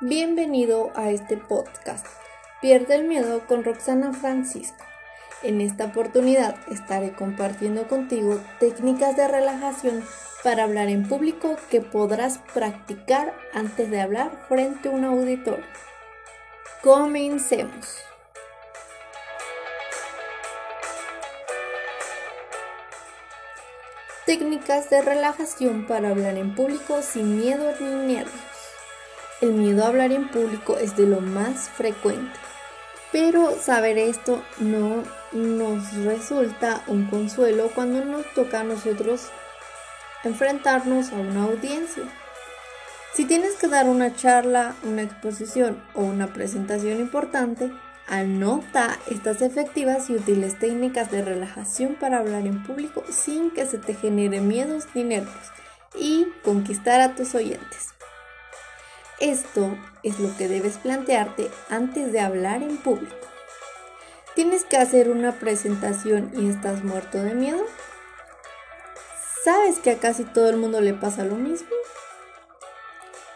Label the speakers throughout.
Speaker 1: Bienvenido a este podcast. Pierde el miedo con Roxana Francisco. En esta oportunidad estaré compartiendo contigo técnicas de relajación para hablar en público que podrás practicar antes de hablar frente a un auditor. Comencemos. Técnicas de relajación para hablar en público sin miedo ni nervios. El miedo a hablar en público es de lo más frecuente, pero saber esto no nos resulta un consuelo cuando nos toca a nosotros enfrentarnos a una audiencia. Si tienes que dar una charla, una exposición o una presentación importante, Anota estas efectivas y útiles técnicas de relajación para hablar en público sin que se te genere miedos ni nervios y conquistar a tus oyentes. Esto es lo que debes plantearte antes de hablar en público. ¿Tienes que hacer una presentación y estás muerto de miedo? ¿Sabes que a casi todo el mundo le pasa lo mismo?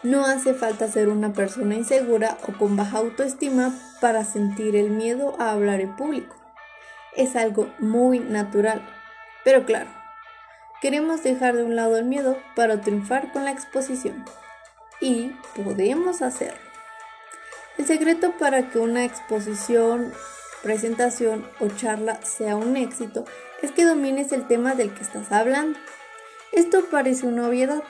Speaker 1: No hace falta ser una persona insegura o con baja autoestima para sentir el miedo a hablar en público. Es algo muy natural. Pero claro, queremos dejar de un lado el miedo para triunfar con la exposición. Y podemos hacerlo. El secreto para que una exposición, presentación o charla sea un éxito es que domines el tema del que estás hablando. Esto parece una obviedad,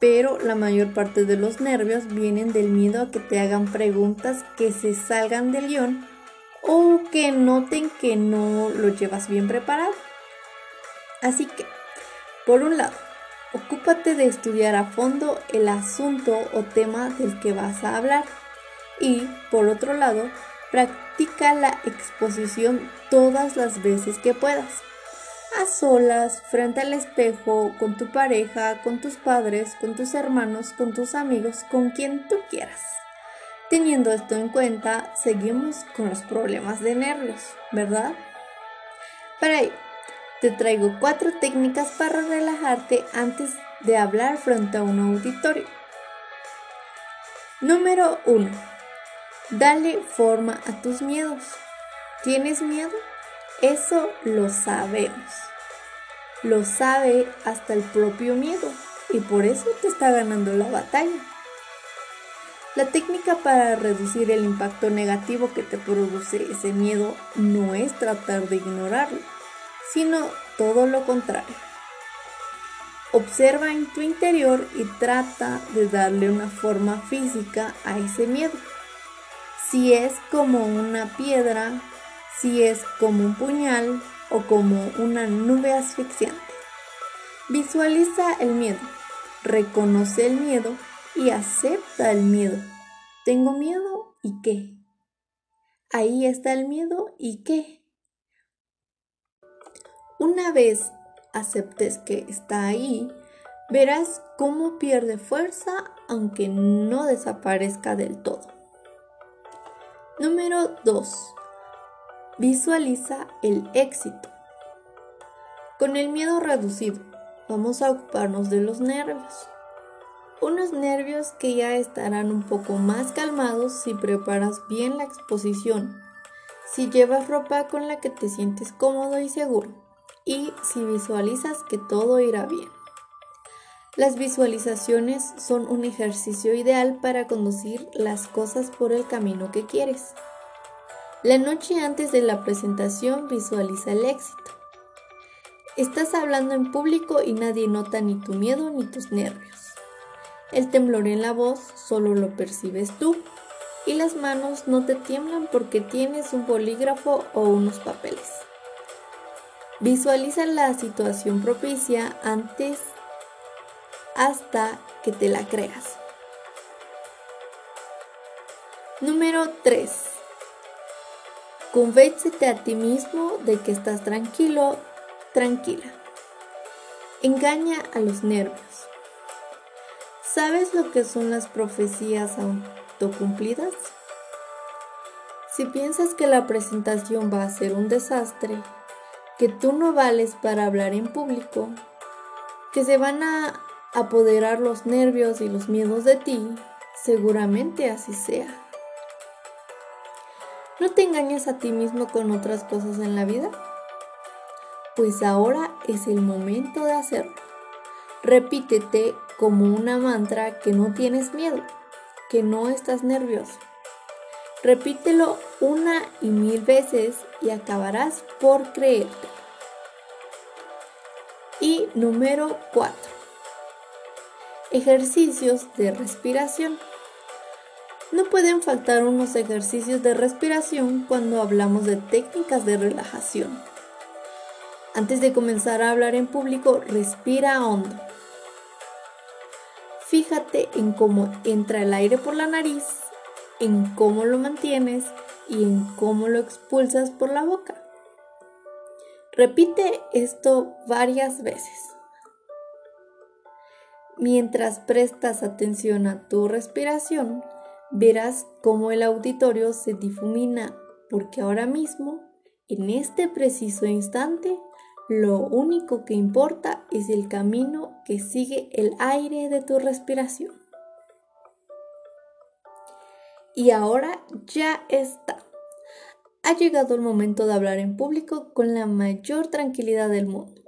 Speaker 1: pero la mayor parte de los nervios vienen del miedo a que te hagan preguntas que se salgan del guion o que noten que no lo llevas bien preparado. Así que, por un lado, ocúpate de estudiar a fondo el asunto o tema del que vas a hablar y, por otro lado, practica la exposición todas las veces que puedas a solas, frente al espejo, con tu pareja, con tus padres, con tus hermanos, con tus amigos, con quien tú quieras. Teniendo esto en cuenta, seguimos con los problemas de nervios, ¿verdad? Para ello, te traigo cuatro técnicas para relajarte antes de hablar frente a un auditorio. Número 1. Dale forma a tus miedos. ¿Tienes miedo? Eso lo sabemos. Lo sabe hasta el propio miedo y por eso te está ganando la batalla. La técnica para reducir el impacto negativo que te produce ese miedo no es tratar de ignorarlo, sino todo lo contrario. Observa en tu interior y trata de darle una forma física a ese miedo. Si es como una piedra, si es como un puñal o como una nube asfixiante. Visualiza el miedo, reconoce el miedo y acepta el miedo. ¿Tengo miedo y qué? Ahí está el miedo y qué. Una vez aceptes que está ahí, verás cómo pierde fuerza aunque no desaparezca del todo. Número 2. Visualiza el éxito. Con el miedo reducido, vamos a ocuparnos de los nervios. Unos nervios que ya estarán un poco más calmados si preparas bien la exposición, si llevas ropa con la que te sientes cómodo y seguro y si visualizas que todo irá bien. Las visualizaciones son un ejercicio ideal para conducir las cosas por el camino que quieres. La noche antes de la presentación visualiza el éxito. Estás hablando en público y nadie nota ni tu miedo ni tus nervios. El temblor en la voz solo lo percibes tú y las manos no te tiemblan porque tienes un bolígrafo o unos papeles. Visualiza la situación propicia antes hasta que te la creas. Número 3. Convéncete a ti mismo de que estás tranquilo, tranquila. Engaña a los nervios. ¿Sabes lo que son las profecías autocumplidas? Si piensas que la presentación va a ser un desastre, que tú no vales para hablar en público, que se van a apoderar los nervios y los miedos de ti, seguramente así sea. ¿No te engañas a ti mismo con otras cosas en la vida? Pues ahora es el momento de hacerlo. Repítete como una mantra que no tienes miedo, que no estás nervioso. Repítelo una y mil veces y acabarás por creerte. Y número 4. Ejercicios de respiración. No pueden faltar unos ejercicios de respiración cuando hablamos de técnicas de relajación. Antes de comenzar a hablar en público, respira hondo. Fíjate en cómo entra el aire por la nariz en cómo lo mantienes y en cómo lo expulsas por la boca. Repite esto varias veces. Mientras prestas atención a tu respiración, verás cómo el auditorio se difumina porque ahora mismo, en este preciso instante, lo único que importa es el camino que sigue el aire de tu respiración. Y ahora ya está. Ha llegado el momento de hablar en público con la mayor tranquilidad del mundo.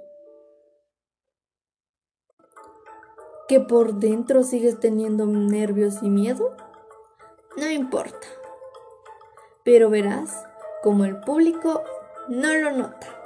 Speaker 1: ¿Que por dentro sigues teniendo nervios y miedo? No importa. Pero verás como el público no lo nota.